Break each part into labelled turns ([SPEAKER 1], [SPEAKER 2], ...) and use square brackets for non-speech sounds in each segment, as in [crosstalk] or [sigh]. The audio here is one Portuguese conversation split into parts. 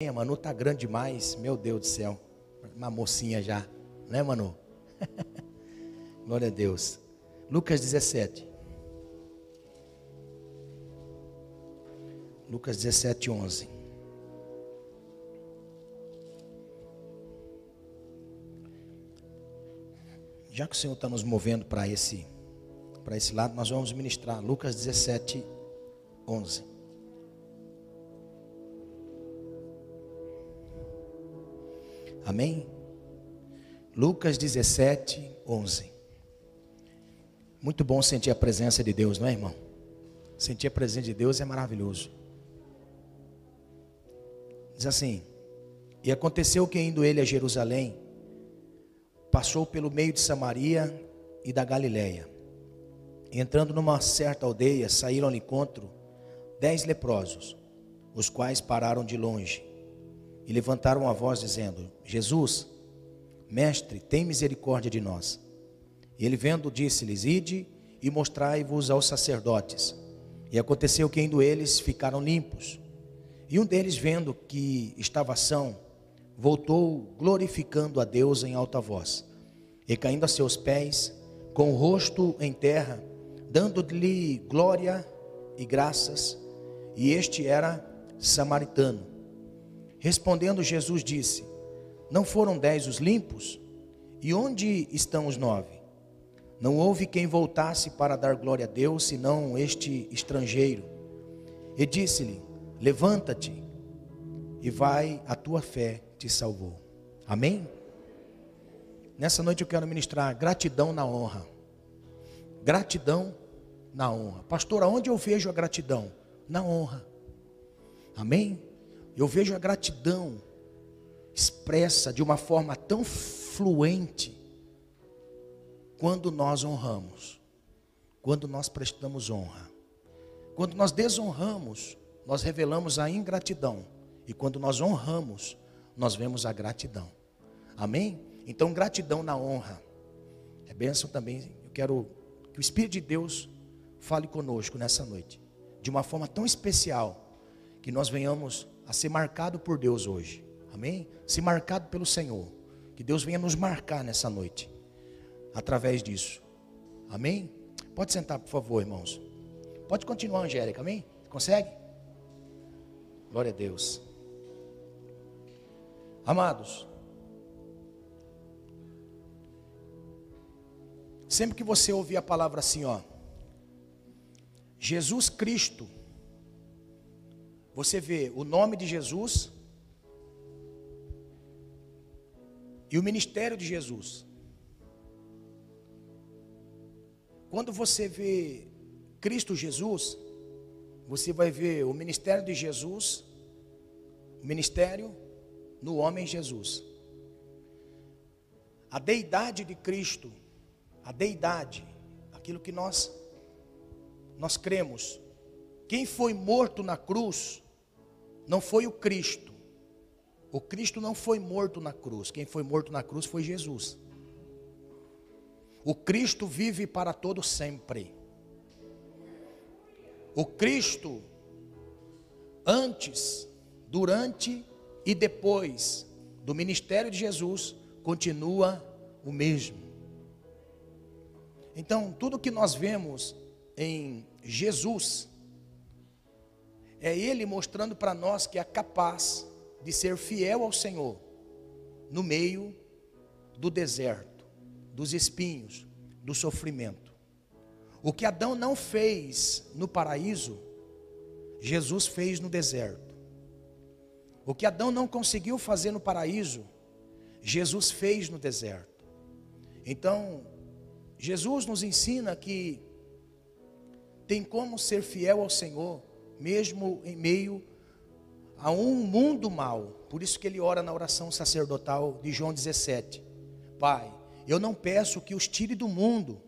[SPEAKER 1] A Manu tá grande demais, meu Deus do céu. Uma mocinha já, né, Manu? [laughs] Glória a Deus. Lucas 17. Lucas 17, 11. Já que o Senhor está nos movendo para esse, para esse lado, nós vamos ministrar Lucas 17, 11. Amém? Lucas 17, 11. Muito bom sentir a presença de Deus, não é, irmão? Sentir a presença de Deus é maravilhoso. Diz assim: E aconteceu que indo ele a Jerusalém, passou pelo meio de Samaria e da Galiléia. Entrando numa certa aldeia, saíram ao encontro dez leprosos, os quais pararam de longe e levantaram a voz dizendo: Jesus, mestre, tem misericórdia de nós. E ele vendo, disse-lhes: Ide e mostrai-vos aos sacerdotes. E aconteceu que indo eles ficaram limpos. E um deles, vendo que estava são, voltou glorificando a Deus em alta voz. E caindo a seus pés, com o rosto em terra, dando-lhe glória e graças, e este era samaritano. Respondendo Jesus disse: Não foram dez os limpos? E onde estão os nove? Não houve quem voltasse para dar glória a Deus, senão este estrangeiro. E disse-lhe: Levanta-te e vai, a tua fé te salvou. Amém? Nessa noite eu quero ministrar gratidão na honra. Gratidão na honra. Pastor, aonde eu vejo a gratidão? Na honra. Amém? Eu vejo a gratidão expressa de uma forma tão fluente quando nós honramos, quando nós prestamos honra. Quando nós desonramos, nós revelamos a ingratidão. E quando nós honramos, nós vemos a gratidão. Amém? Então, gratidão na honra. É bênção também. Eu quero que o Espírito de Deus fale conosco nessa noite. De uma forma tão especial. Que nós venhamos a ser marcado por Deus hoje. Amém? Ser marcado pelo Senhor. Que Deus venha nos marcar nessa noite. Através disso. Amém? Pode sentar, por favor, irmãos. Pode continuar, Angélica. Amém? Consegue? Glória a Deus. Amados, sempre que você ouvir a palavra assim, ó, Jesus Cristo você vê o nome de Jesus e o ministério de Jesus. Quando você vê Cristo Jesus, você vai ver o ministério de Jesus, o ministério no homem Jesus. A deidade de Cristo, a deidade, aquilo que nós nós cremos. Quem foi morto na cruz não foi o Cristo. O Cristo não foi morto na cruz. Quem foi morto na cruz foi Jesus. O Cristo vive para todo sempre. O Cristo antes, durante e depois do ministério de Jesus continua o mesmo. Então, tudo que nós vemos em Jesus é Ele mostrando para nós que é capaz de ser fiel ao Senhor no meio do deserto, dos espinhos, do sofrimento. O que Adão não fez no paraíso, Jesus fez no deserto. O que Adão não conseguiu fazer no paraíso, Jesus fez no deserto. Então, Jesus nos ensina que tem como ser fiel ao Senhor mesmo em meio a um mundo mal. Por isso que ele ora na oração sacerdotal de João 17. Pai, eu não peço que os tire do mundo,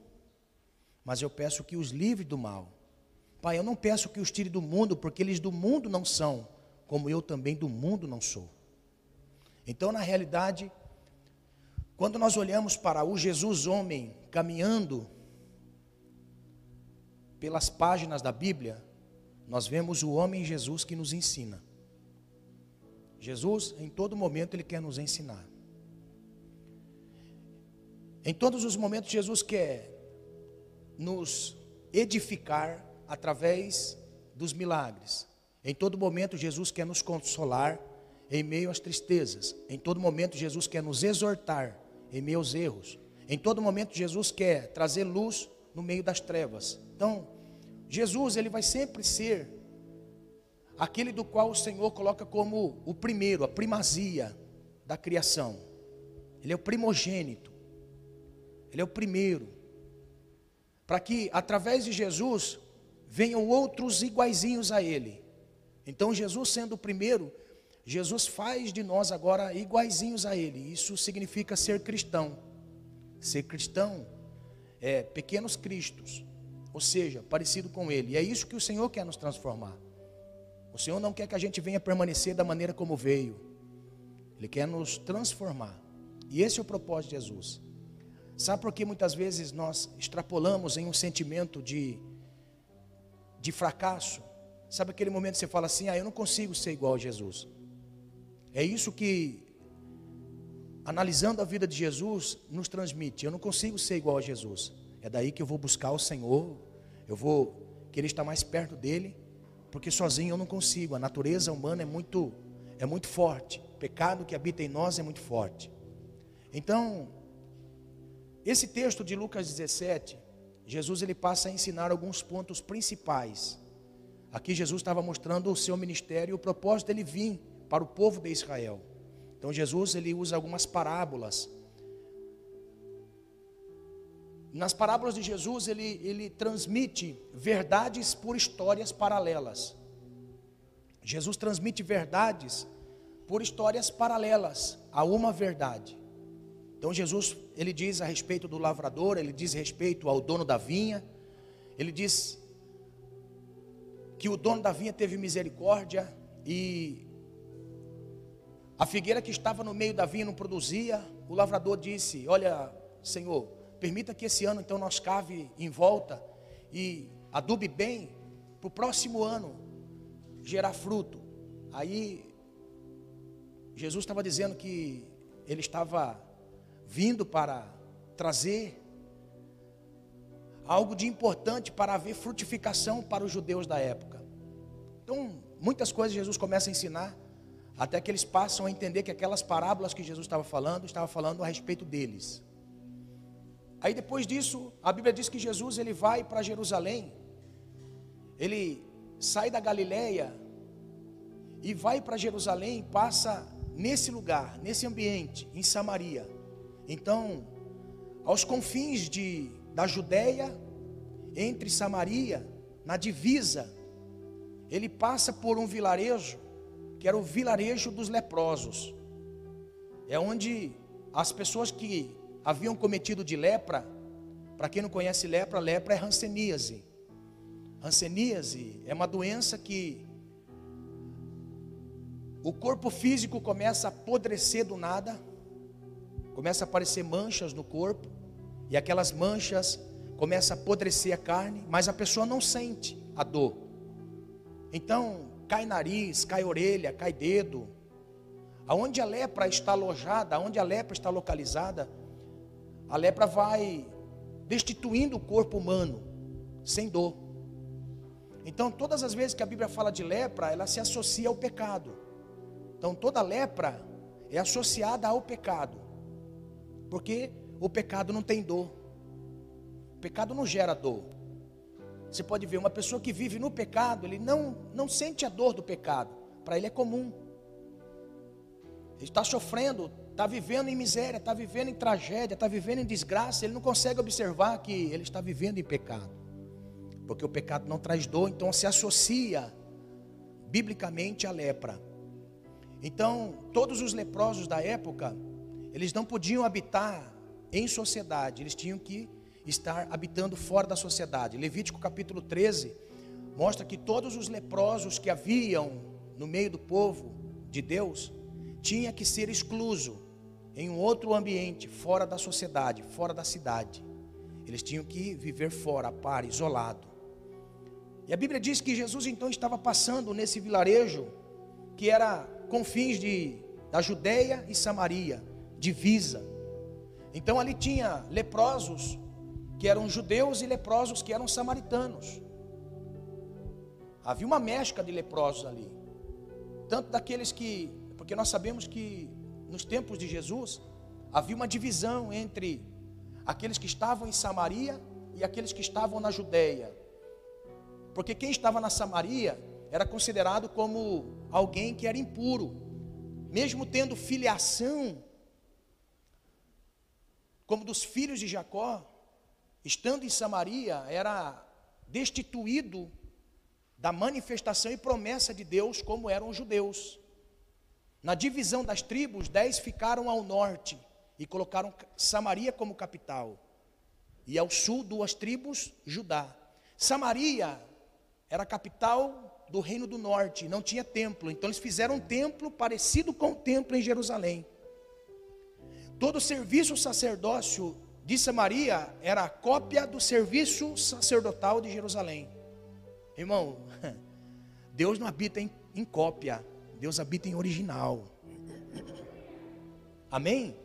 [SPEAKER 1] mas eu peço que os livre do mal. Pai, eu não peço que os tire do mundo, porque eles do mundo não são, como eu também do mundo não sou. Então, na realidade, quando nós olhamos para o Jesus homem caminhando pelas páginas da Bíblia, nós vemos o homem Jesus que nos ensina. Jesus, em todo momento, Ele quer nos ensinar. Em todos os momentos, Jesus quer nos edificar através dos milagres. Em todo momento, Jesus quer nos consolar em meio às tristezas. Em todo momento, Jesus quer nos exortar em meio aos erros. Em todo momento, Jesus quer trazer luz no meio das trevas. Então, Jesus, ele vai sempre ser aquele do qual o Senhor coloca como o primeiro, a primazia da criação. Ele é o primogênito. Ele é o primeiro. Para que através de Jesus venham outros iguaizinhos a ele. Então, Jesus sendo o primeiro, Jesus faz de nós agora iguaizinhos a ele. Isso significa ser cristão. Ser cristão é pequenos cristos, ou seja, parecido com ele. E é isso que o Senhor quer nos transformar. O Senhor não quer que a gente venha permanecer da maneira como veio. Ele quer nos transformar. E esse é o propósito de Jesus. Sabe por que muitas vezes nós extrapolamos em um sentimento de, de fracasso? Sabe aquele momento que você fala assim: ah, eu não consigo ser igual a Jesus. É isso que, analisando a vida de Jesus, nos transmite. Eu não consigo ser igual a Jesus. É daí que eu vou buscar o Senhor, eu vou querer estar mais perto dele, porque sozinho eu não consigo. A natureza humana é muito, é muito forte. O pecado que habita em nós é muito forte. Então, esse texto de Lucas 17, Jesus ele passa a ensinar alguns pontos principais. Aqui Jesus estava mostrando o seu ministério e o propósito dele vir para o povo de Israel. Então Jesus ele usa algumas parábolas. Nas parábolas de Jesus ele, ele transmite verdades por histórias paralelas. Jesus transmite verdades por histórias paralelas a uma verdade. Então Jesus ele diz a respeito do lavrador, ele diz respeito ao dono da vinha, ele diz que o dono da vinha teve misericórdia e a figueira que estava no meio da vinha não produzia. O lavrador disse: Olha, Senhor, permita que esse ano então nós cave em volta e adube bem para o próximo ano gerar fruto. Aí Jesus estava dizendo que ele estava vindo para trazer algo de importante para haver frutificação para os judeus da época. Então, muitas coisas Jesus começa a ensinar até que eles passam a entender que aquelas parábolas que Jesus estava falando, estava falando a respeito deles. Aí depois disso, a Bíblia diz que Jesus ele vai para Jerusalém. Ele sai da Galileia e vai para Jerusalém, passa nesse lugar, nesse ambiente, em Samaria. Então, aos confins de da Judéia, entre Samaria, na divisa, ele passa por um vilarejo que era o vilarejo dos leprosos. É onde as pessoas que haviam cometido de lepra, para quem não conhece lepra, lepra é ranceníase. Ranceníase é uma doença que o corpo físico começa a apodrecer do nada, começa a aparecer manchas no corpo, e aquelas manchas começam a apodrecer a carne, mas a pessoa não sente a dor. Então, cai nariz, cai orelha, cai dedo. Aonde a lepra está alojada, aonde a lepra está localizada, a lepra vai destituindo o corpo humano, sem dor. Então, todas as vezes que a Bíblia fala de lepra, ela se associa ao pecado. Então, toda lepra é associada ao pecado, porque o pecado não tem dor, o pecado não gera dor. Você pode ver uma pessoa que vive no pecado, ele não, não sente a dor do pecado. Para ele é comum. Ele está sofrendo, está vivendo em miséria, está vivendo em tragédia, está vivendo em desgraça. Ele não consegue observar que ele está vivendo em pecado. Porque o pecado não traz dor, então se associa biblicamente à lepra. Então, todos os leprosos da época, eles não podiam habitar em sociedade, eles tinham que estar habitando fora da sociedade. Levítico capítulo 13 mostra que todos os leprosos que haviam no meio do povo de Deus tinha que ser excluso em um outro ambiente, fora da sociedade, fora da cidade. Eles tinham que viver fora, a par, isolado. E a Bíblia diz que Jesus então estava passando nesse vilarejo que era confins de, da Judéia e Samaria, divisa. Então ali tinha leprosos que eram judeus e leprosos que eram samaritanos. Havia uma mescla de leprosos ali. Tanto daqueles que, porque nós sabemos que nos tempos de Jesus havia uma divisão entre aqueles que estavam em Samaria e aqueles que estavam na Judéia. Porque quem estava na Samaria era considerado como alguém que era impuro, mesmo tendo filiação como dos filhos de Jacó, estando em Samaria, era destituído da manifestação e promessa de Deus como eram os judeus. Na divisão das tribos, dez ficaram ao norte e colocaram Samaria como capital. E ao sul, duas tribos, Judá. Samaria era a capital do reino do norte, não tinha templo. Então eles fizeram um templo parecido com o templo em Jerusalém. Todo o serviço sacerdócio de Samaria era a cópia do serviço sacerdotal de Jerusalém. Irmão, [laughs] Deus não habita em, em cópia, Deus habita em original. Amém?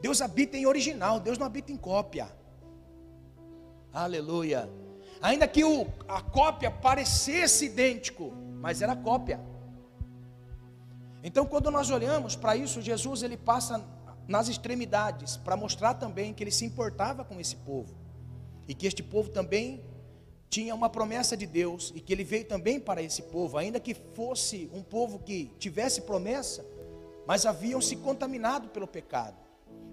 [SPEAKER 1] Deus habita em original, Deus não habita em cópia. Aleluia. Ainda que o, a cópia parecesse idêntico, mas era cópia. Então, quando nós olhamos para isso, Jesus ele passa nas extremidades para mostrar também que ele se importava com esse povo e que este povo também tinha uma promessa de Deus e que ele veio também para esse povo, ainda que fosse um povo que tivesse promessa, mas haviam se contaminado pelo pecado.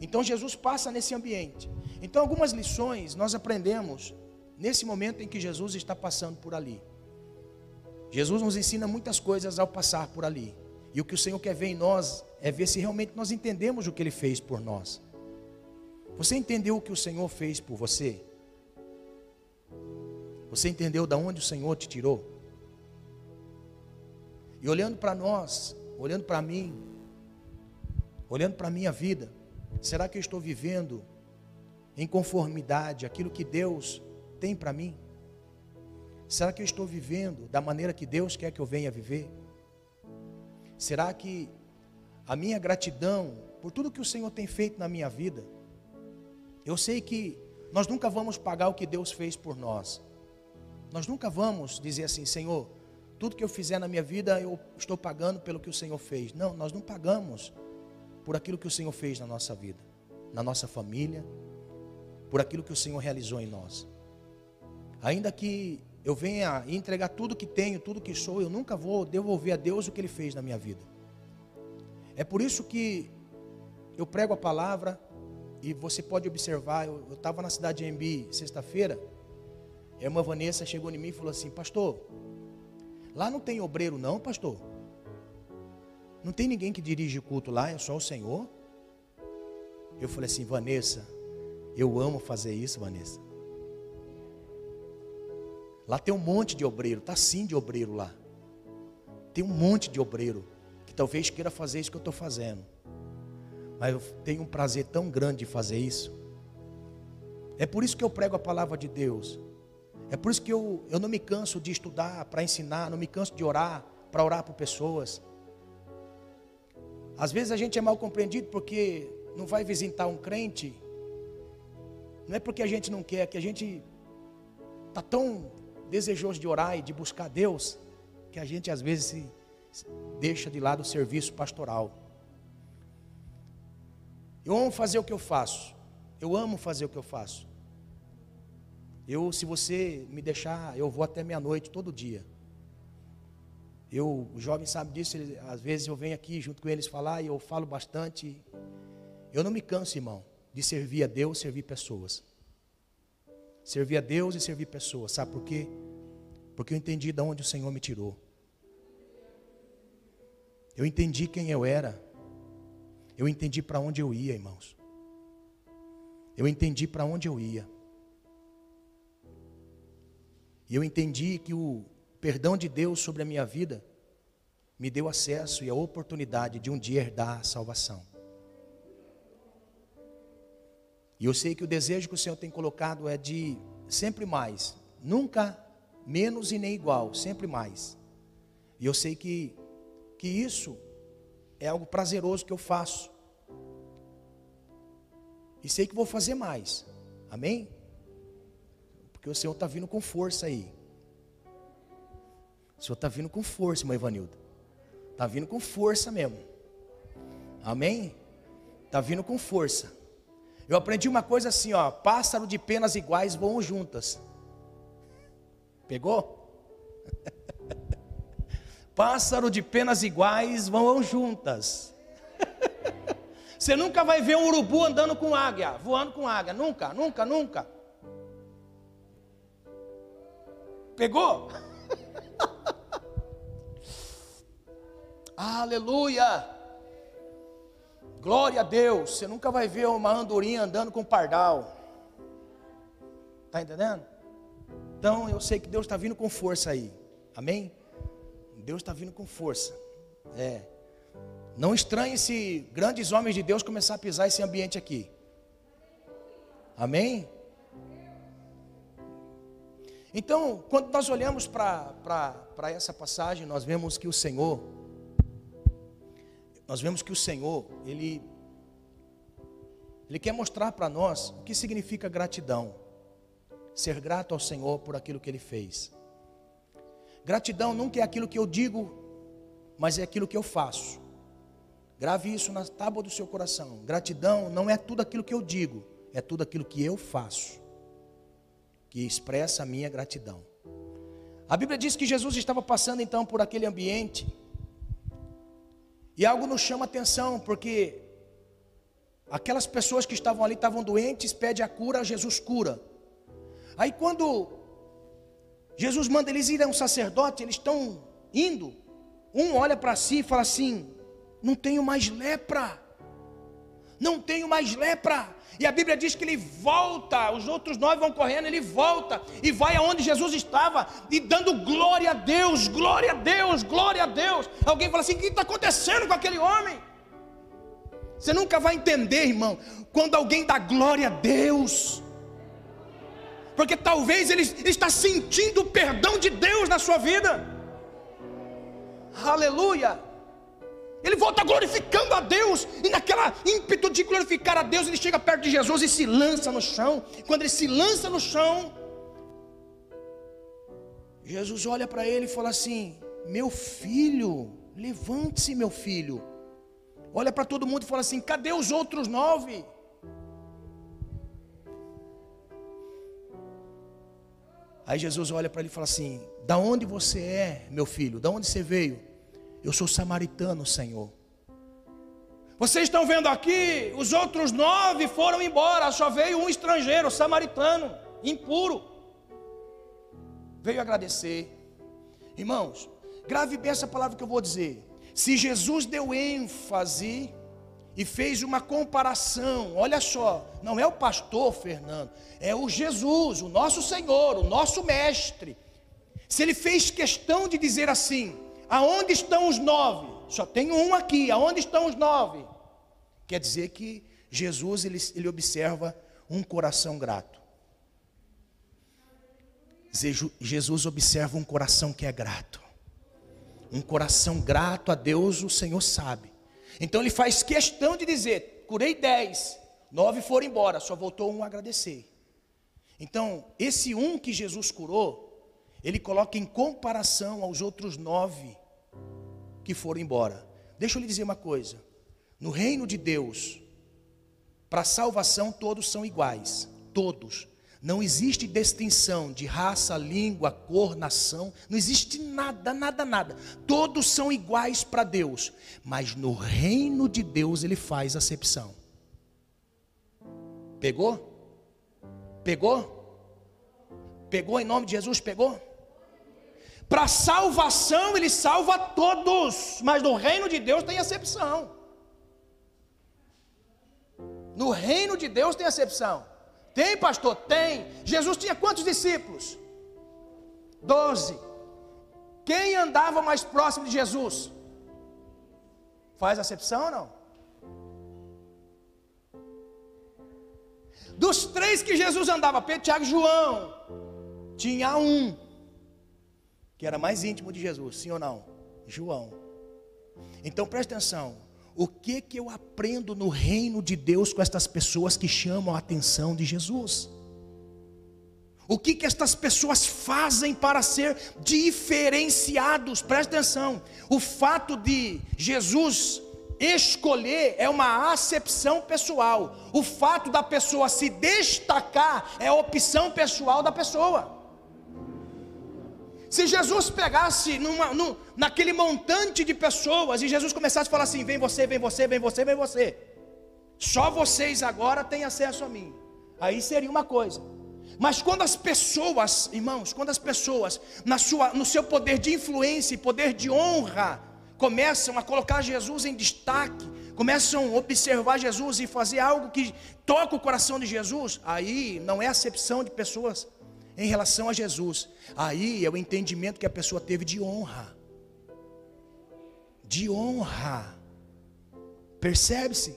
[SPEAKER 1] Então Jesus passa nesse ambiente. Então algumas lições nós aprendemos nesse momento em que Jesus está passando por ali. Jesus nos ensina muitas coisas ao passar por ali. E o que o Senhor quer ver em nós é ver se realmente nós entendemos o que Ele fez por nós. Você entendeu o que o Senhor fez por você? Você entendeu de onde o Senhor te tirou? E olhando para nós, olhando para mim, olhando para a minha vida, Será que eu estou vivendo em conformidade aquilo que Deus tem para mim? Será que eu estou vivendo da maneira que Deus quer que eu venha viver? Será que a minha gratidão por tudo que o Senhor tem feito na minha vida, eu sei que nós nunca vamos pagar o que Deus fez por nós. Nós nunca vamos dizer assim, Senhor, tudo que eu fizer na minha vida eu estou pagando pelo que o Senhor fez. Não, nós não pagamos por aquilo que o Senhor fez na nossa vida, na nossa família, por aquilo que o Senhor realizou em nós. Ainda que eu venha entregar tudo que tenho, tudo que sou, eu nunca vou devolver a Deus o que Ele fez na minha vida. É por isso que eu prego a palavra e você pode observar. Eu estava na cidade de Embi sexta-feira, e a irmã Vanessa chegou em mim e falou assim: Pastor, lá não tem obreiro, não, pastor? Não tem ninguém que dirige culto lá, é só o Senhor. Eu falei assim, Vanessa, eu amo fazer isso, Vanessa. Lá tem um monte de obreiro, tá sim de obreiro lá. Tem um monte de obreiro que talvez queira fazer isso que eu estou fazendo. Mas eu tenho um prazer tão grande de fazer isso. É por isso que eu prego a palavra de Deus. É por isso que eu, eu não me canso de estudar para ensinar, não me canso de orar para orar por pessoas. Às vezes a gente é mal compreendido porque não vai visitar um crente. Não é porque a gente não quer, é que a gente está tão desejoso de orar e de buscar Deus, que a gente às vezes se, deixa de lado o serviço pastoral. Eu amo fazer o que eu faço. Eu amo fazer o que eu faço. Eu, se você me deixar, eu vou até meia-noite todo dia. Eu, o jovem sabe disso, ele, às vezes eu venho aqui junto com eles falar e eu falo bastante. Eu não me canso, irmão, de servir a Deus, servir pessoas. Servir a Deus e servir pessoas. Sabe por quê? Porque eu entendi de onde o Senhor me tirou. Eu entendi quem eu era. Eu entendi para onde eu ia, irmãos. Eu entendi para onde eu ia. E eu entendi que o, perdão de Deus sobre a minha vida me deu acesso e a oportunidade de um dia herdar a salvação. E eu sei que o desejo que o Senhor tem colocado é de sempre mais, nunca menos e nem igual, sempre mais. E eu sei que, que isso é algo prazeroso que eu faço. E sei que vou fazer mais. Amém? Porque o Senhor está vindo com força aí. O Senhor está vindo com força, irmã Ivanilda. Está vindo com força mesmo. Amém? Está vindo com força. Eu aprendi uma coisa assim, ó. Pássaro de penas iguais voam juntas. Pegou? [laughs] Pássaro de penas iguais voam juntas. [laughs] Você nunca vai ver um urubu andando com águia, voando com águia. Nunca, nunca, nunca. Pegou? [laughs] Aleluia! Glória a Deus. Você nunca vai ver uma andorinha andando com pardal. Está entendendo? Então eu sei que Deus está vindo com força aí. Amém? Deus está vindo com força. É. Não estranhe se grandes homens de Deus começar a pisar esse ambiente aqui. Amém? Então, quando nós olhamos para essa passagem, nós vemos que o Senhor, nós vemos que o Senhor, Ele, Ele quer mostrar para nós o que significa gratidão. Ser grato ao Senhor por aquilo que Ele fez. Gratidão nunca é aquilo que eu digo, mas é aquilo que eu faço. Grave isso na tábua do seu coração. Gratidão não é tudo aquilo que eu digo, é tudo aquilo que eu faço que expressa a minha gratidão. A Bíblia diz que Jesus estava passando então por aquele ambiente, e algo nos chama atenção, porque aquelas pessoas que estavam ali estavam doentes, pede a cura, Jesus cura. Aí quando Jesus manda eles irem a um sacerdote, eles estão indo, um olha para si e fala assim: não tenho mais lepra, não tenho mais lepra. E a Bíblia diz que ele volta, os outros nove vão correndo, ele volta e vai aonde Jesus estava e dando glória a Deus, glória a Deus, glória a Deus. Alguém fala assim: o que está acontecendo com aquele homem? Você nunca vai entender, irmão, quando alguém dá glória a Deus, porque talvez ele está sentindo o perdão de Deus na sua vida. Aleluia. Ele volta glorificando a Deus, e naquela ímpeto de glorificar a Deus, ele chega perto de Jesus e se lança no chão. Quando ele se lança no chão, Jesus olha para ele e fala assim: Meu filho, levante-se, meu filho. Olha para todo mundo e fala assim: Cadê os outros nove? Aí Jesus olha para ele e fala assim: Da onde você é, meu filho? Da onde você veio? Eu sou samaritano, Senhor. Vocês estão vendo aqui, os outros nove foram embora, só veio um estrangeiro, samaritano, impuro. Veio agradecer. Irmãos, grave bem essa palavra que eu vou dizer. Se Jesus deu ênfase e fez uma comparação, olha só, não é o pastor Fernando, é o Jesus, o nosso Senhor, o nosso mestre. Se ele fez questão de dizer assim, Aonde estão os nove? Só tem um aqui. Aonde estão os nove? Quer dizer que Jesus ele, ele observa um coração grato. Jesus observa um coração que é grato. Um coração grato a Deus, o Senhor sabe. Então ele faz questão de dizer: curei dez, nove foram embora, só voltou um a agradecer. Então, esse um que Jesus curou, ele coloca em comparação aos outros nove que foram embora. Deixa eu lhe dizer uma coisa: no reino de Deus, para salvação todos são iguais, todos. Não existe distinção de raça, língua, cor, nação, não existe nada, nada, nada. Todos são iguais para Deus, mas no reino de Deus ele faz acepção. Pegou? Pegou? Pegou em nome de Jesus? Pegou? Para salvação, ele salva todos, mas no reino de Deus tem acepção. No reino de Deus tem acepção. Tem, pastor? Tem. Jesus tinha quantos discípulos? Doze. Quem andava mais próximo de Jesus? Faz acepção ou não? Dos três que Jesus andava, Pedro, Tiago e João, tinha um que era mais íntimo de Jesus, sim ou não? João. Então preste atenção: o que que eu aprendo no reino de Deus com estas pessoas que chamam a atenção de Jesus? O que que estas pessoas fazem para ser diferenciados? Presta atenção. O fato de Jesus escolher é uma acepção pessoal. O fato da pessoa se destacar é a opção pessoal da pessoa. Se Jesus pegasse numa, num, naquele montante de pessoas e Jesus começasse a falar assim: vem você, vem você, vem você, vem você. Só vocês agora têm acesso a mim. Aí seria uma coisa. Mas quando as pessoas, irmãos, quando as pessoas, na sua, no seu poder de influência e poder de honra, começam a colocar Jesus em destaque, começam a observar Jesus e fazer algo que toca o coração de Jesus, aí não é acepção de pessoas em relação a Jesus. Aí é o entendimento que a pessoa teve de honra. De honra. Percebe-se?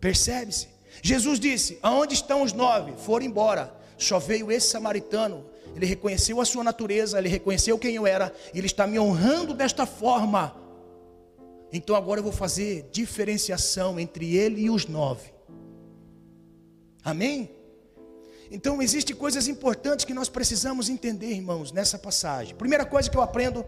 [SPEAKER 1] Percebe-se? Jesus disse: Aonde estão os nove? Foram embora. Só veio esse samaritano. Ele reconheceu a sua natureza, ele reconheceu quem eu era, ele está me honrando desta forma. Então agora eu vou fazer diferenciação entre ele e os nove. Amém? Então, existem coisas importantes que nós precisamos entender, irmãos, nessa passagem. Primeira coisa que eu aprendo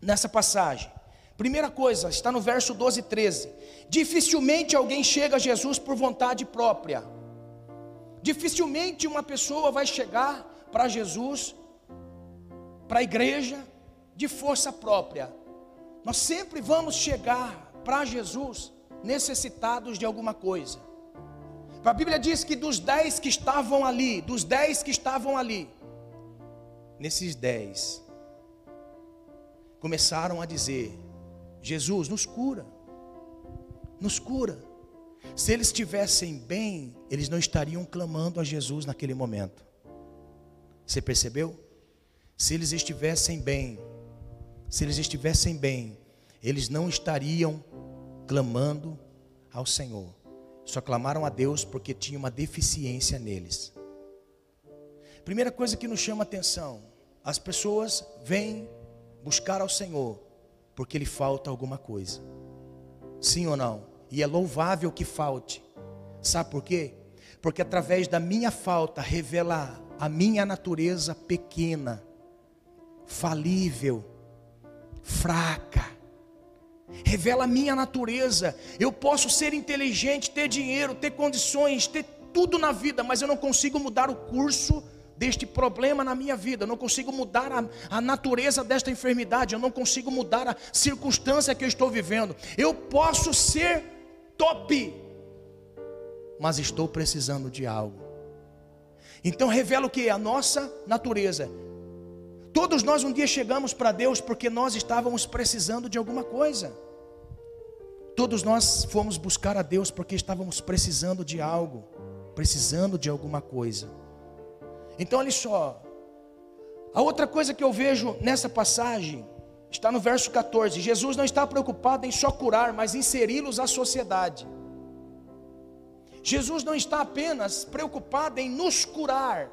[SPEAKER 1] nessa passagem. Primeira coisa, está no verso 12 e 13. Dificilmente alguém chega a Jesus por vontade própria. Dificilmente uma pessoa vai chegar para Jesus, para a igreja, de força própria. Nós sempre vamos chegar para Jesus necessitados de alguma coisa. A Bíblia diz que dos dez que estavam ali, dos dez que estavam ali, nesses dez, começaram a dizer: Jesus, nos cura, nos cura. Se eles estivessem bem, eles não estariam clamando a Jesus naquele momento. Você percebeu? Se eles estivessem bem, se eles estivessem bem, eles não estariam clamando ao Senhor. Só clamaram a Deus porque tinha uma deficiência neles. Primeira coisa que nos chama atenção: as pessoas vêm buscar ao Senhor porque lhe falta alguma coisa. Sim ou não? E é louvável que falte. Sabe por quê? Porque através da minha falta revela a minha natureza pequena, falível, fraca revela a minha natureza. Eu posso ser inteligente, ter dinheiro, ter condições, ter tudo na vida, mas eu não consigo mudar o curso deste problema na minha vida, eu não consigo mudar a, a, natureza desta enfermidade, eu não consigo mudar a circunstância que eu estou vivendo. Eu posso ser top, mas estou precisando de algo. Então revela o que? A nossa natureza. Todos nós um dia chegamos para Deus porque nós estávamos precisando de alguma coisa. Todos nós fomos buscar a Deus porque estávamos precisando de algo, precisando de alguma coisa. Então, olha só. A outra coisa que eu vejo nessa passagem está no verso 14. Jesus não está preocupado em só curar, mas inseri-los à sociedade. Jesus não está apenas preocupado em nos curar,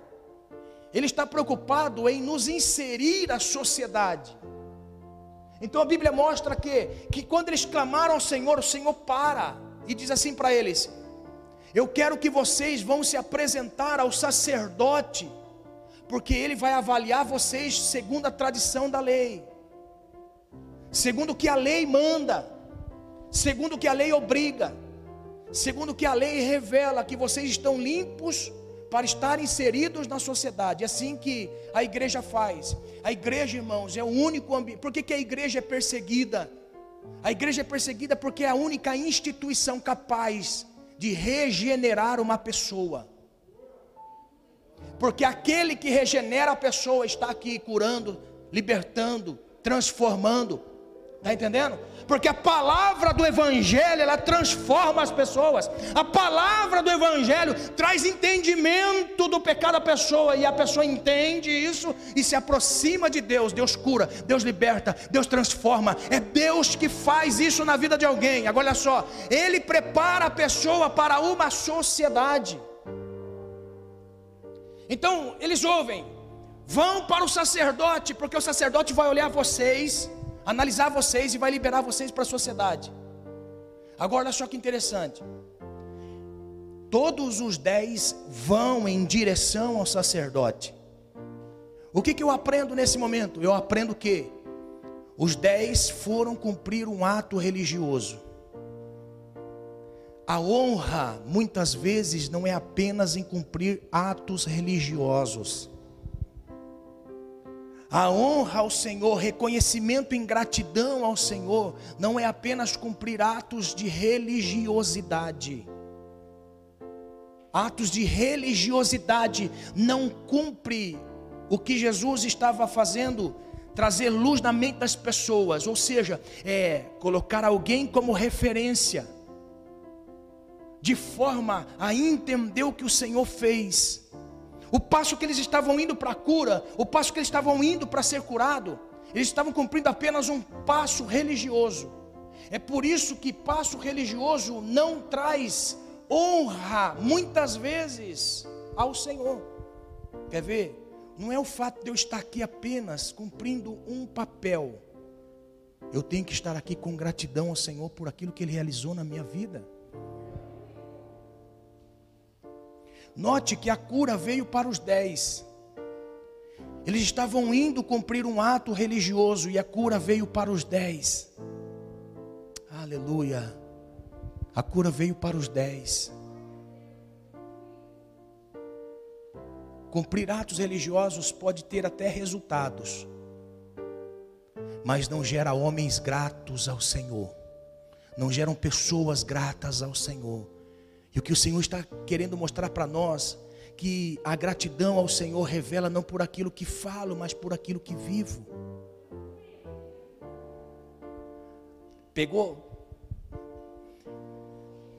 [SPEAKER 1] ele está preocupado em nos inserir à sociedade. Então a Bíblia mostra que, que quando eles clamaram ao Senhor, o Senhor para e diz assim para eles: Eu quero que vocês vão se apresentar ao sacerdote, porque ele vai avaliar vocês segundo a tradição da lei, segundo o que a lei manda, segundo o que a lei obriga, segundo o que a lei revela que vocês estão limpos para estar inseridos na sociedade. É assim que a igreja faz. A igreja, irmãos, é o único ambiente. Por que, que a igreja é perseguida? A igreja é perseguida porque é a única instituição capaz de regenerar uma pessoa. Porque aquele que regenera a pessoa está aqui curando, libertando, transformando, Está entendendo? Porque a palavra do Evangelho, ela transforma as pessoas. A palavra do Evangelho traz entendimento do pecado da pessoa. E a pessoa entende isso e se aproxima de Deus. Deus cura, Deus liberta, Deus transforma. É Deus que faz isso na vida de alguém. Agora olha só, Ele prepara a pessoa para uma sociedade. Então, eles ouvem, vão para o sacerdote, porque o sacerdote vai olhar vocês analisar vocês e vai liberar vocês para a sociedade. Agora, olha só que interessante. Todos os dez vão em direção ao sacerdote. O que, que eu aprendo nesse momento? Eu aprendo que os dez foram cumprir um ato religioso. A honra, muitas vezes, não é apenas em cumprir atos religiosos. A honra ao Senhor, reconhecimento em gratidão ao Senhor, não é apenas cumprir atos de religiosidade. Atos de religiosidade não cumpre o que Jesus estava fazendo, trazer luz na mente das pessoas, ou seja, é colocar alguém como referência, de forma a entender o que o Senhor fez o passo que eles estavam indo para a cura, o passo que eles estavam indo para ser curado, eles estavam cumprindo apenas um passo religioso. É por isso que passo religioso não traz honra, muitas vezes, ao Senhor. Quer ver? Não é o fato de eu estar aqui apenas cumprindo um papel. Eu tenho que estar aqui com gratidão ao Senhor por aquilo que Ele realizou na minha vida. Note que a cura veio para os dez. Eles estavam indo cumprir um ato religioso e a cura veio para os dez. Aleluia. A cura veio para os dez. Cumprir atos religiosos pode ter até resultados, mas não gera homens gratos ao Senhor, não geram pessoas gratas ao Senhor. E o que o Senhor está querendo mostrar para nós, que a gratidão ao Senhor revela não por aquilo que falo, mas por aquilo que vivo. Pegou?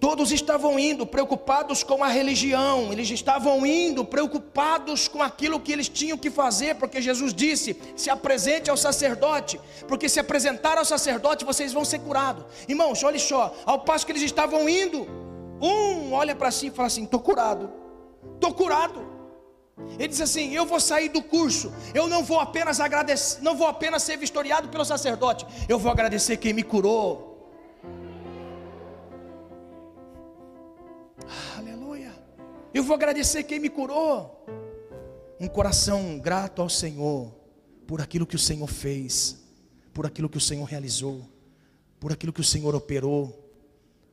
[SPEAKER 1] Todos estavam indo preocupados com a religião, eles estavam indo preocupados com aquilo que eles tinham que fazer, porque Jesus disse: se apresente ao sacerdote, porque se apresentar ao sacerdote vocês vão ser curados. Irmãos, olhe só, ao passo que eles estavam indo, um olha para si e fala assim: estou curado, estou curado. Ele diz assim: Eu vou sair do curso. Eu não vou apenas agradecer, não vou apenas ser vistoriado pelo sacerdote. Eu vou agradecer quem me curou. Aleluia. Eu vou agradecer quem me curou. Um coração grato ao Senhor por aquilo que o Senhor fez, por aquilo que o Senhor realizou, por aquilo que o Senhor operou.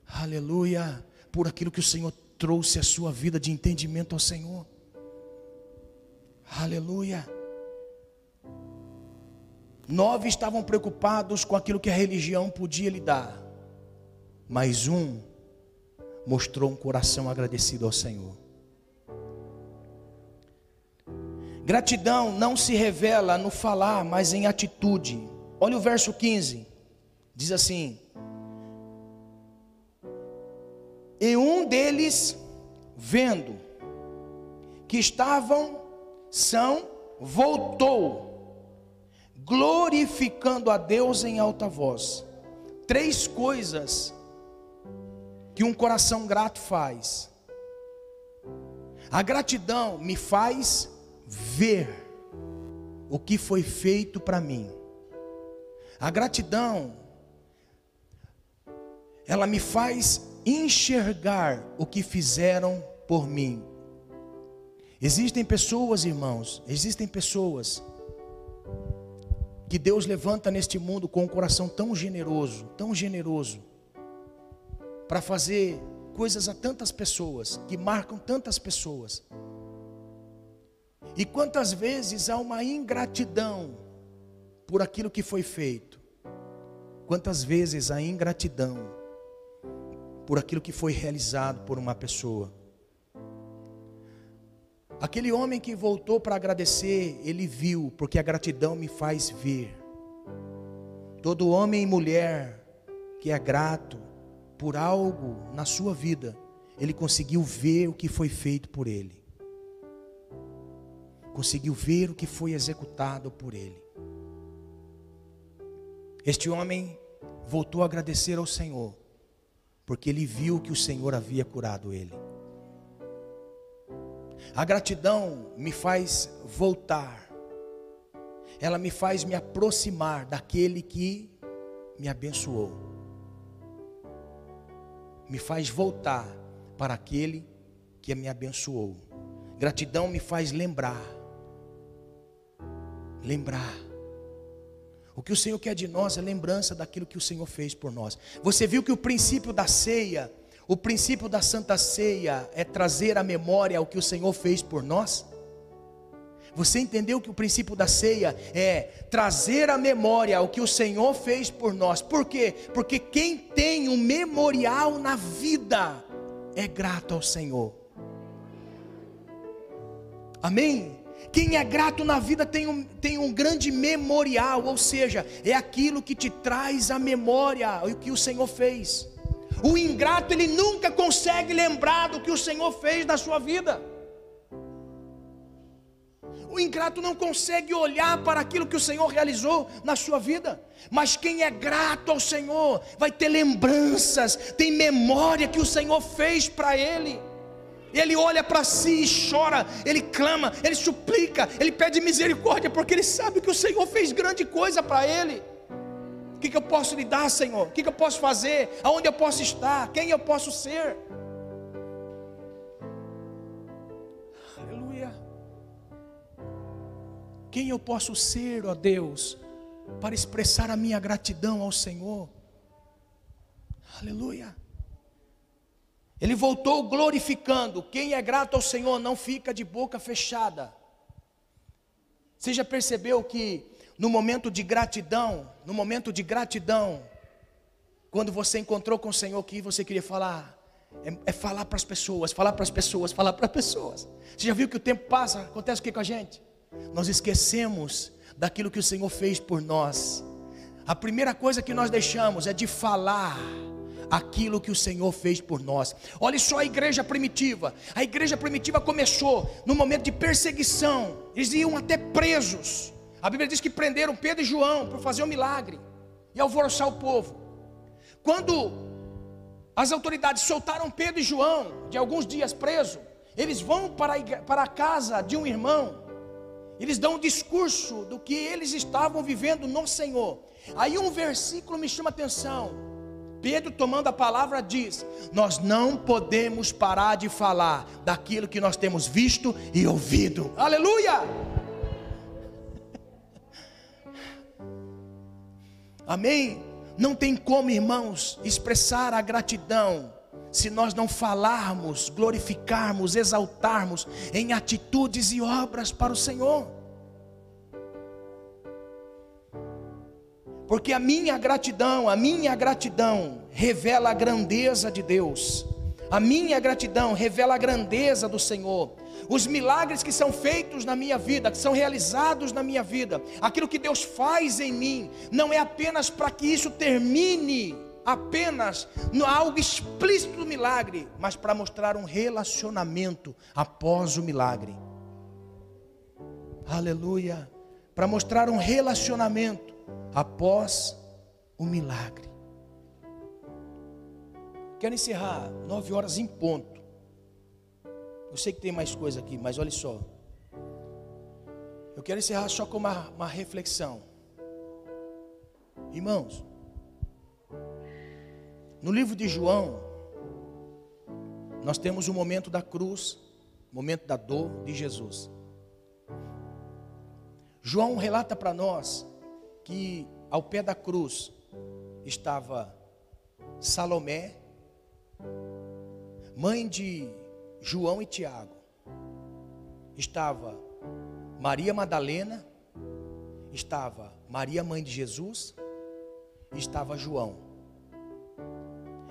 [SPEAKER 1] Aleluia por aquilo que o Senhor trouxe à sua vida de entendimento ao Senhor. Aleluia. Nove estavam preocupados com aquilo que a religião podia lhe dar, mas um mostrou um coração agradecido ao Senhor. Gratidão não se revela no falar, mas em atitude. Olha o verso 15. Diz assim: E um deles, vendo que estavam são, voltou, glorificando a Deus em alta voz. Três coisas que um coração grato faz. A gratidão me faz ver o que foi feito para mim. A gratidão ela me faz enxergar o que fizeram por mim. Existem pessoas, irmãos, existem pessoas que Deus levanta neste mundo com um coração tão generoso, tão generoso, para fazer coisas a tantas pessoas, que marcam tantas pessoas. E quantas vezes há uma ingratidão por aquilo que foi feito? Quantas vezes há ingratidão por aquilo que foi realizado por uma pessoa. Aquele homem que voltou para agradecer, ele viu, porque a gratidão me faz ver. Todo homem e mulher que é grato por algo na sua vida, ele conseguiu ver o que foi feito por ele. Conseguiu ver o que foi executado por ele. Este homem voltou a agradecer ao Senhor porque ele viu que o Senhor havia curado ele. A gratidão me faz voltar, ela me faz me aproximar daquele que me abençoou. me faz voltar para aquele que me abençoou. Gratidão me faz lembrar. Lembrar. O que o Senhor quer de nós é lembrança daquilo que o Senhor fez por nós. Você viu que o princípio da ceia, o princípio da santa ceia é trazer à memória o que o Senhor fez por nós? Você entendeu que o princípio da ceia é trazer à memória o que o Senhor fez por nós. Por quê? Porque quem tem um memorial na vida é grato ao Senhor. Amém? Quem é grato na vida tem um, tem um grande memorial, ou seja, é aquilo que te traz à memória o que o Senhor fez. O ingrato, ele nunca consegue lembrar do que o Senhor fez na sua vida. O ingrato não consegue olhar para aquilo que o Senhor realizou na sua vida. Mas quem é grato ao Senhor vai ter lembranças, tem memória que o Senhor fez para ele. Ele olha para si e chora, ele clama, ele suplica, ele pede misericórdia, porque ele sabe que o Senhor fez grande coisa para ele. O que, que eu posso lhe dar, Senhor? O que, que eu posso fazer? Aonde eu posso estar? Quem eu posso ser? Quem eu posso ser, ó Deus, para expressar a minha gratidão ao Senhor? Aleluia. Ele voltou glorificando. Quem é grato ao Senhor não fica de boca fechada. Você já percebeu que no momento de gratidão, no momento de gratidão, quando você encontrou com o Senhor, que você queria falar? É, é falar para as pessoas, falar para as pessoas, falar para as pessoas. Você já viu que o tempo passa? Acontece o que com a gente? nós esquecemos daquilo que o Senhor fez por nós. A primeira coisa que nós deixamos é de falar aquilo que o Senhor fez por nós. Olha só a igreja primitiva. A igreja primitiva começou no momento de perseguição. Eles iam até presos. A Bíblia diz que prenderam Pedro e João para fazer um milagre e alvoroçar o povo. Quando as autoridades soltaram Pedro e João de alguns dias presos, eles vão para a, para a casa de um irmão eles dão um discurso do que eles estavam vivendo no Senhor. Aí um versículo me chama a atenção. Pedro, tomando a palavra, diz: Nós não podemos parar de falar daquilo que nós temos visto e ouvido. Aleluia! [laughs] Amém? Não tem como, irmãos, expressar a gratidão se nós não falarmos, glorificarmos, exaltarmos em atitudes e obras para o Senhor. Porque a minha gratidão, a minha gratidão revela a grandeza de Deus. A minha gratidão revela a grandeza do Senhor. Os milagres que são feitos na minha vida, que são realizados na minha vida, aquilo que Deus faz em mim, não é apenas para que isso termine apenas no algo explícito do milagre, mas para mostrar um relacionamento após o milagre. Aleluia. Para mostrar um relacionamento após o milagre. Quero encerrar nove horas em ponto. Eu sei que tem mais coisa aqui, mas olha só. Eu quero encerrar só com uma, uma reflexão. Irmãos, no livro de João, nós temos o momento da cruz, momento da dor de Jesus. João relata para nós que ao pé da cruz estava Salomé, mãe de João e Tiago, estava Maria Madalena, estava Maria, mãe de Jesus, estava João.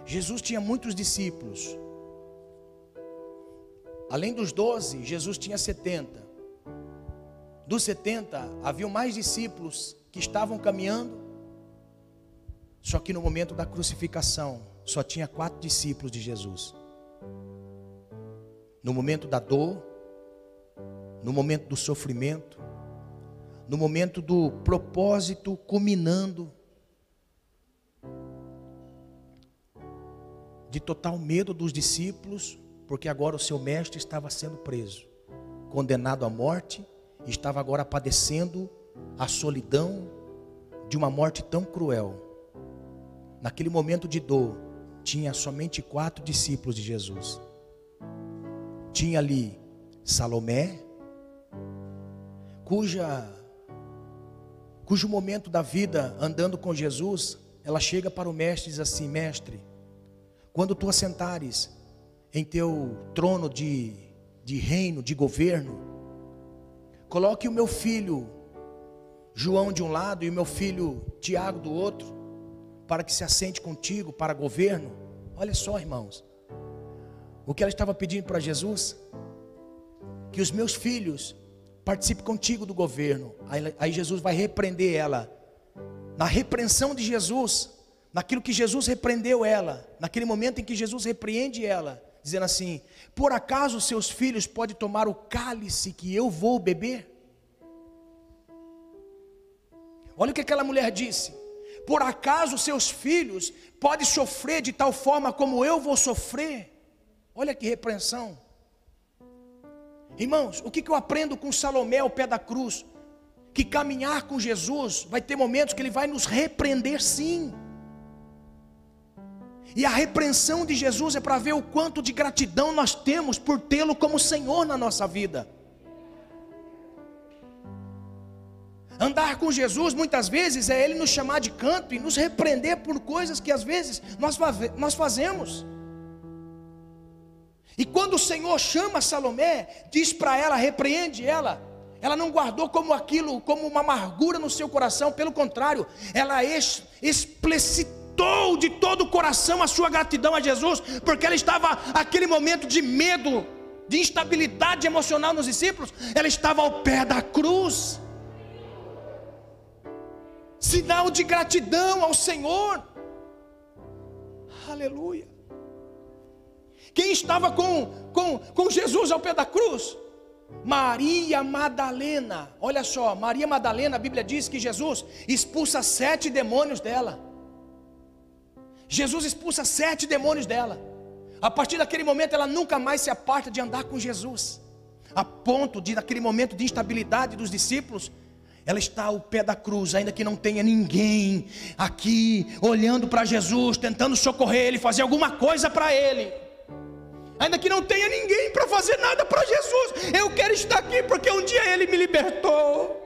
[SPEAKER 1] Jesus tinha muitos discípulos. Além dos doze, Jesus tinha setenta. Dos setenta, haviam mais discípulos que estavam caminhando. Só que no momento da crucificação, só tinha quatro discípulos de Jesus. No momento da dor, no momento do sofrimento, no momento do propósito culminando, de total medo dos discípulos, porque agora o seu mestre estava sendo preso, condenado à morte, estava agora padecendo a solidão de uma morte tão cruel. Naquele momento de dor, tinha somente quatro discípulos de Jesus. Tinha ali Salomé, cuja cujo momento da vida andando com Jesus, ela chega para o mestre e diz assim: Mestre, quando tu assentares em teu trono de, de reino, de governo, coloque o meu filho João de um lado e o meu filho Tiago do outro, para que se assente contigo para governo. Olha só, irmãos, o que ela estava pedindo para Jesus, que os meus filhos participe contigo do governo. Aí, aí Jesus vai repreender ela. Na repreensão de Jesus, naquilo que Jesus repreendeu ela, naquele momento em que Jesus repreende ela, dizendo assim: Por acaso seus filhos podem tomar o cálice que eu vou beber? Olha o que aquela mulher disse: Por acaso seus filhos podem sofrer de tal forma como eu vou sofrer? Olha que repreensão. Irmãos, o que, eu aprendo com Salomé ao pé da cruz? Que caminhar com Jesus vai ter momentos que Ele vai nos repreender, sim. E a repreensão de Jesus é para ver o quanto de gratidão nós temos por tê-lo como Senhor na nossa vida. Andar com Jesus muitas vezes é Ele nos chamar de canto e nos repreender por coisas que às vezes nós, nós fazemos. E quando o Senhor chama Salomé, diz para ela, repreende ela. Ela não guardou como aquilo, como uma amargura no seu coração, pelo contrário, ela explicitou de todo o coração a sua gratidão a Jesus, porque ela estava aquele momento de medo, de instabilidade emocional nos discípulos, ela estava ao pé da cruz. Sinal de gratidão ao Senhor. Aleluia. Quem estava com, com, com Jesus ao pé da cruz? Maria Madalena. Olha só, Maria Madalena, a Bíblia diz que Jesus expulsa sete demônios dela. Jesus expulsa sete demônios dela. A partir daquele momento, ela nunca mais se aparta de andar com Jesus. A ponto de, naquele momento de instabilidade dos discípulos, ela está ao pé da cruz, ainda que não tenha ninguém aqui olhando para Jesus, tentando socorrer ele, fazer alguma coisa para ele ainda que não tenha ninguém para fazer nada para Jesus. Eu quero estar aqui porque um dia Ele me libertou.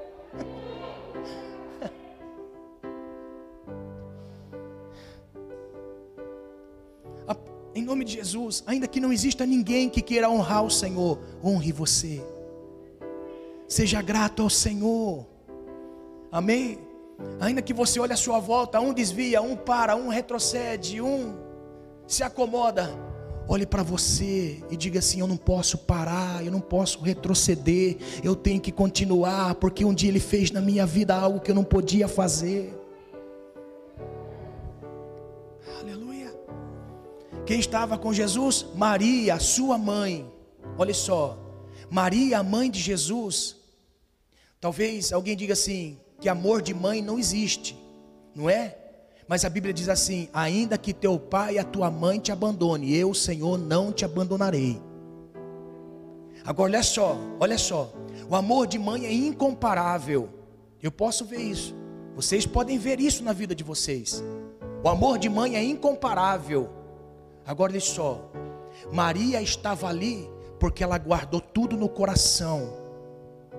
[SPEAKER 1] [laughs] Em nome de Jesus, ainda que não exista ninguém que queira honrar o Senhor, honre você. Seja grato ao Senhor. Amém? Ainda que você olhe à sua volta, um desvia, um para, um retrocede, um se acomoda olhe para você e diga assim: Eu não posso parar, eu não posso retroceder, eu tenho que continuar, porque um dia Ele fez na minha vida algo que eu não podia fazer. Aleluia. Quem estava com Jesus? Maria, sua mãe. Olha só, Maria, a mãe de Jesus. Talvez alguém diga assim: que amor de mãe não existe, não é? Mas a Bíblia diz assim: ainda que teu pai e a tua mãe te abandone, eu, Senhor, não te abandonarei. Agora olha só, olha só. O amor de mãe é incomparável. Eu posso ver isso. Vocês podem ver isso na vida de vocês. O amor de mãe é incomparável. Agora olha só. Maria estava ali porque ela guardou tudo no coração.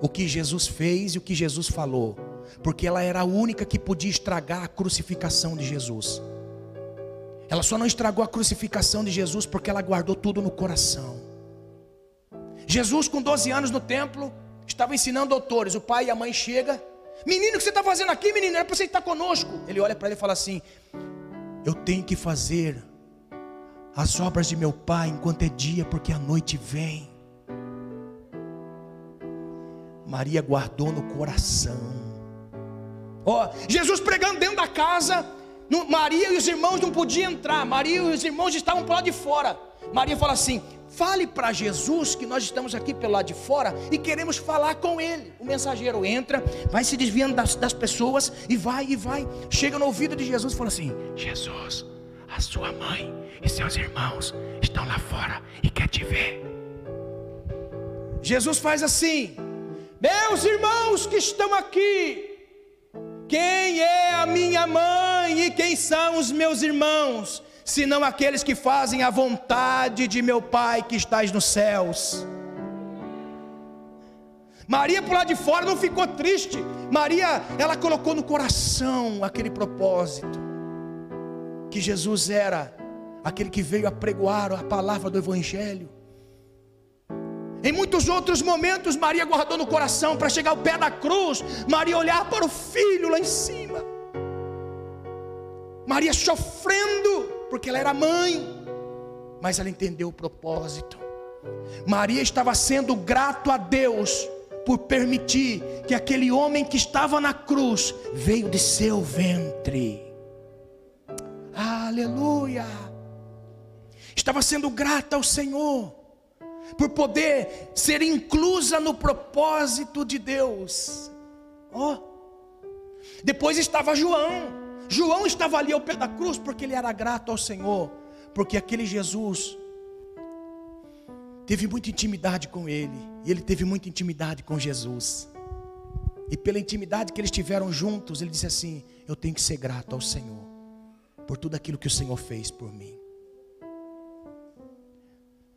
[SPEAKER 1] O que Jesus fez e o que Jesus falou porque ela era a única que podia estragar a crucificação de Jesus. Ela só não estragou a crucificação de Jesus porque ela guardou tudo no coração. Jesus, com 12 anos no templo, estava ensinando doutores. O pai e a mãe chegam. Menino, o que você está fazendo aqui, menino? Era para você estar conosco. Ele olha para ele e fala assim: Eu tenho que fazer as obras de meu pai enquanto é dia, porque a noite vem. Maria guardou no coração. Ó, Jesus pregando dentro da casa, Maria e os irmãos não podiam entrar, Maria e os irmãos estavam para lá de fora. Maria fala assim: fale para Jesus que nós estamos aqui pelo lado de fora e queremos falar com ele. O mensageiro entra, vai se desviando das, das pessoas e vai e vai. Chega no ouvido de Jesus e fala assim: Jesus, a sua mãe e seus irmãos estão lá fora e quer te ver. Jesus faz assim: Meus irmãos que estão aqui, quem é a minha mãe e quem são os meus irmãos? senão aqueles que fazem a vontade de meu Pai que estás nos céus. Maria por lá de fora não ficou triste. Maria, ela colocou no coração aquele propósito que Jesus era aquele que veio apregoar a palavra do evangelho. Em muitos outros momentos, Maria guardou no coração para chegar ao pé da cruz, Maria olhar para o filho lá em cima. Maria sofrendo, porque ela era mãe, mas ela entendeu o propósito. Maria estava sendo grato a Deus por permitir que aquele homem que estava na cruz veio de seu ventre. Aleluia! Estava sendo grata ao Senhor por poder ser inclusa no propósito de Deus. Ó. Oh. Depois estava João. João estava ali ao pé da cruz porque ele era grato ao Senhor, porque aquele Jesus teve muita intimidade com ele, e ele teve muita intimidade com Jesus. E pela intimidade que eles tiveram juntos, ele disse assim: Eu tenho que ser grato ao Senhor por tudo aquilo que o Senhor fez por mim.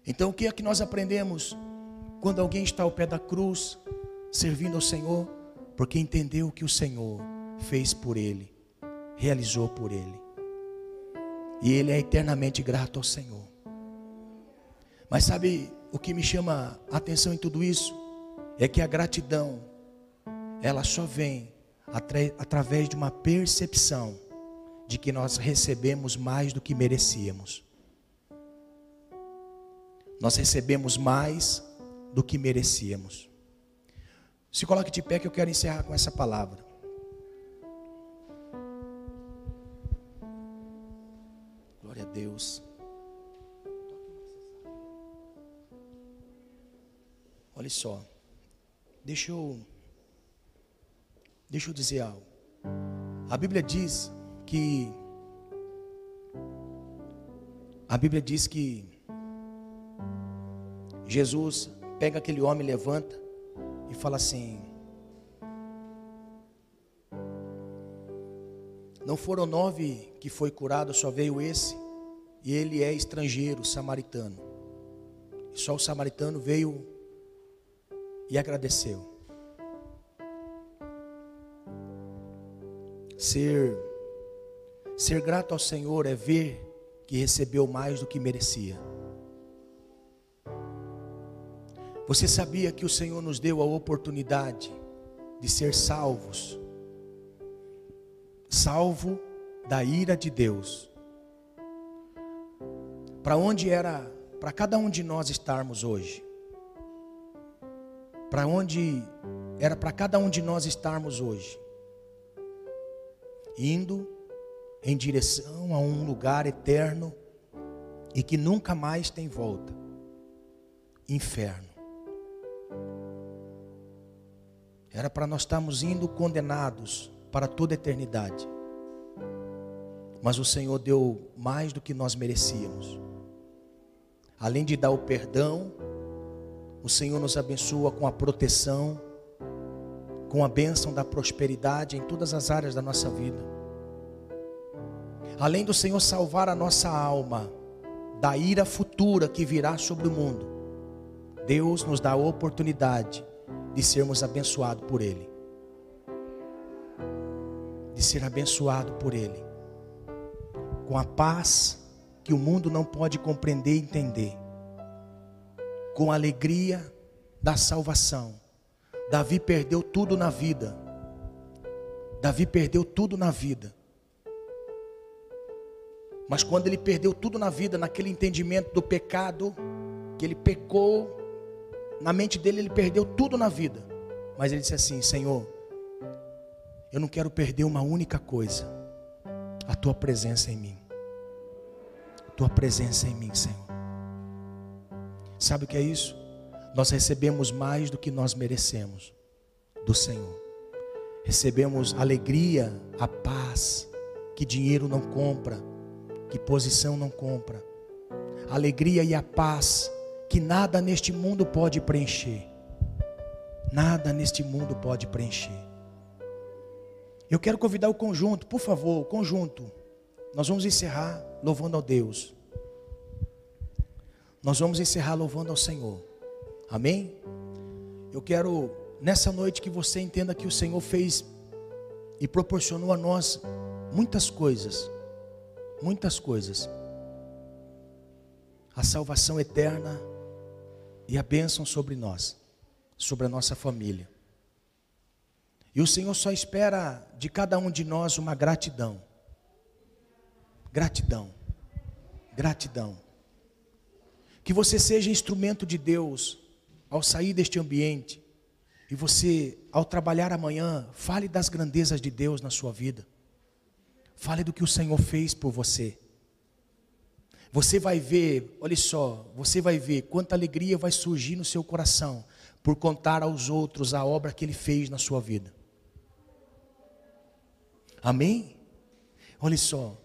[SPEAKER 1] Então, o que é que nós aprendemos quando alguém está ao pé da cruz, servindo ao Senhor? Porque entendeu o que o Senhor fez por ele, realizou por ele, e ele é eternamente grato ao Senhor. Mas sabe o que me chama a atenção em tudo isso? É que a gratidão, ela só vem através de uma percepção de que nós recebemos mais do que merecíamos nós recebemos mais do que merecíamos. Se coloque de pé que eu quero encerrar com essa palavra. Glória a Deus. Olha só. Deixa eu Deixa eu dizer algo. A Bíblia diz que a Bíblia diz que Jesus pega aquele homem, levanta e fala assim: Não foram nove que foi curado, só veio esse, e ele é estrangeiro, samaritano. Só o samaritano veio e agradeceu. Ser ser grato ao Senhor é ver que recebeu mais do que merecia. Você sabia que o Senhor nos deu a oportunidade de ser salvos? Salvo da ira de Deus. Para onde era para cada um de nós estarmos hoje? Para onde era para cada um de nós estarmos hoje? Indo em direção a um lugar eterno e que nunca mais tem volta inferno. Era para nós estarmos indo condenados para toda a eternidade. Mas o Senhor deu mais do que nós merecíamos. Além de dar o perdão, o Senhor nos abençoa com a proteção, com a bênção da prosperidade em todas as áreas da nossa vida. Além do Senhor salvar a nossa alma da ira futura que virá sobre o mundo, Deus nos dá a oportunidade de sermos abençoados por Ele. De ser abençoado por Ele. Com a paz que o mundo não pode compreender e entender. Com a alegria da salvação. Davi perdeu tudo na vida. Davi perdeu tudo na vida. Mas quando ele perdeu tudo na vida, naquele entendimento do pecado, que ele pecou, na mente dele ele perdeu tudo na vida. Mas ele disse assim: Senhor, eu não quero perder uma única coisa: a tua presença em mim. A tua presença em mim, Senhor. Sabe o que é isso? Nós recebemos mais do que nós merecemos do Senhor. Recebemos alegria, a paz que dinheiro não compra, que posição não compra. alegria e a paz que nada neste mundo pode preencher. Nada neste mundo pode preencher. Eu quero convidar o conjunto, por favor, o conjunto, nós vamos encerrar louvando ao Deus. Nós vamos encerrar louvando ao Senhor. Amém? Eu quero nessa noite que você entenda que o Senhor fez e proporcionou a nós muitas coisas. Muitas coisas. A salvação eterna e a bênção sobre nós, sobre a nossa família. E o Senhor só espera de cada um de nós uma gratidão. Gratidão. Gratidão. Que você seja instrumento de Deus ao sair deste ambiente. E você, ao trabalhar amanhã, fale das grandezas de Deus na sua vida. Fale do que o Senhor fez por você. Você vai ver, olha só, você vai ver quanta alegria vai surgir no seu coração por contar aos outros a obra que ele fez na sua vida. Amém? Olha só,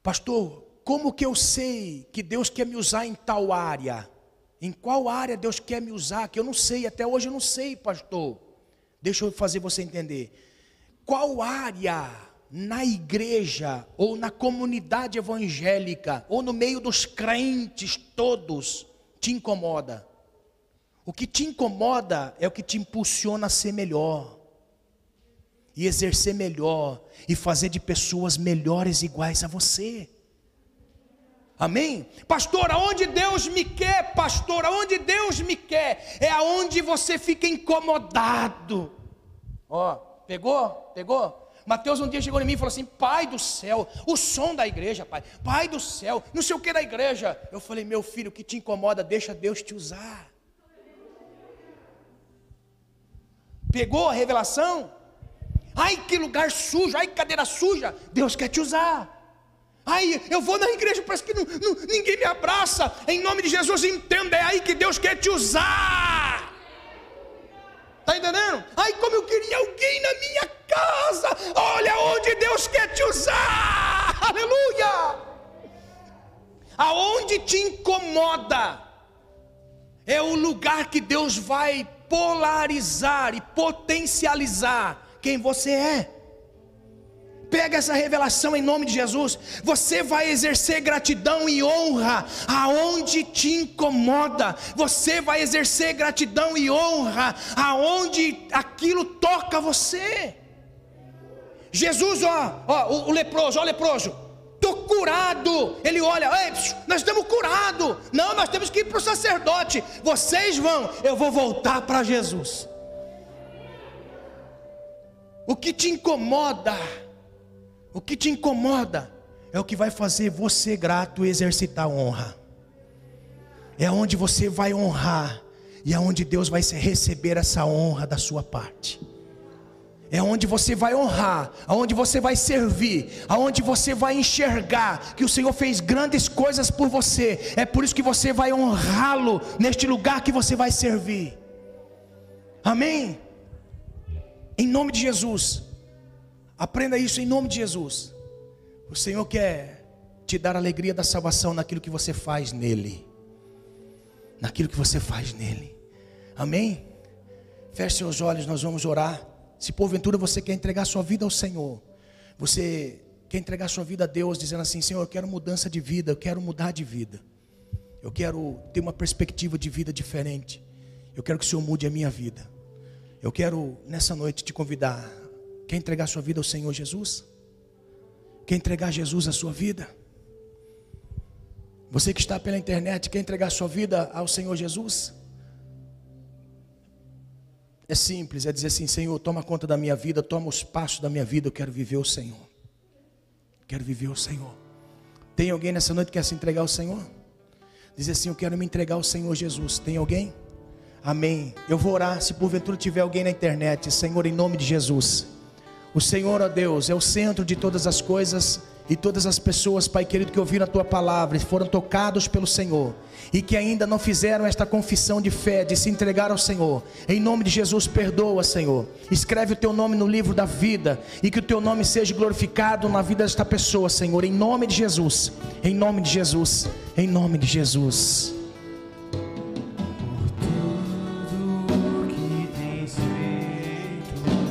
[SPEAKER 1] pastor, como que eu sei que Deus quer me usar em tal área? Em qual área Deus quer me usar? Que eu não sei, até hoje eu não sei, pastor. Deixa eu fazer você entender. Qual área na igreja ou na comunidade evangélica ou no meio dos crentes todos te incomoda. O que te incomoda é o que te impulsiona a ser melhor e exercer melhor e fazer de pessoas melhores iguais a você. Amém? Pastor, aonde Deus me quer, pastor, aonde Deus me quer, é aonde você fica incomodado. Ó, pegou? Pegou? Mateus um dia chegou em mim e falou assim: Pai do céu, o som da igreja, pai, Pai do céu, não sei o que da igreja. Eu falei: Meu filho, o que te incomoda, deixa Deus te usar. Pegou a revelação? Ai, que lugar sujo, ai, cadeira suja. Deus quer te usar. Ai, eu vou na igreja, parece que não, não, ninguém me abraça. Em nome de Jesus, entenda, é aí que Deus quer te usar. Está entendendo? Ai, como eu queria alguém na minha casa. Olha onde Deus quer te usar. Aleluia. Aonde te incomoda é o lugar que Deus vai polarizar e potencializar quem você é. Pega essa revelação em nome de Jesus. Você vai exercer gratidão e honra aonde te incomoda. Você vai exercer gratidão e honra aonde aquilo toca você. Jesus, ó, ó o, o leproso, ó, o leproso. Estou curado. Ele olha, nós estamos curados. Não, nós temos que ir para o sacerdote. Vocês vão, eu vou voltar para Jesus. O que te incomoda? O que te incomoda é o que vai fazer você grato exercitar honra. É onde você vai honrar e é onde Deus vai receber essa honra da sua parte. É onde você vai honrar, aonde você vai servir, aonde você vai enxergar que o Senhor fez grandes coisas por você. É por isso que você vai honrá-lo neste lugar que você vai servir. Amém? Em nome de Jesus. Aprenda isso em nome de Jesus. O Senhor quer te dar a alegria da salvação naquilo que você faz nele. Naquilo que você faz nele. Amém? Feche seus olhos, nós vamos orar. Se porventura você quer entregar sua vida ao Senhor, você quer entregar sua vida a Deus, dizendo assim: Senhor, eu quero mudança de vida, eu quero mudar de vida, eu quero ter uma perspectiva de vida diferente, eu quero que o Senhor mude a minha vida. Eu quero nessa noite te convidar Quer entregar sua vida ao Senhor Jesus? Quer entregar Jesus à sua vida? Você que está pela internet, quer entregar sua vida ao Senhor Jesus? É simples, é dizer assim: Senhor, toma conta da minha vida, toma os passos da minha vida, eu quero viver o Senhor. Quero viver o Senhor. Tem alguém nessa noite que quer se entregar ao Senhor? Dizer assim: Eu quero me entregar ao Senhor Jesus. Tem alguém? Amém. Eu vou orar. Se porventura tiver alguém na internet, Senhor, em nome de Jesus. O Senhor, ó Deus, é o centro de todas as coisas e todas as pessoas, Pai querido, que ouviram a tua palavra e foram tocados pelo Senhor e que ainda não fizeram esta confissão de fé, de se entregar ao Senhor, em nome de Jesus, perdoa, Senhor. Escreve o teu nome no livro da vida e que o teu nome seja glorificado na vida desta pessoa, Senhor, em nome de Jesus, em nome de Jesus, em nome de Jesus.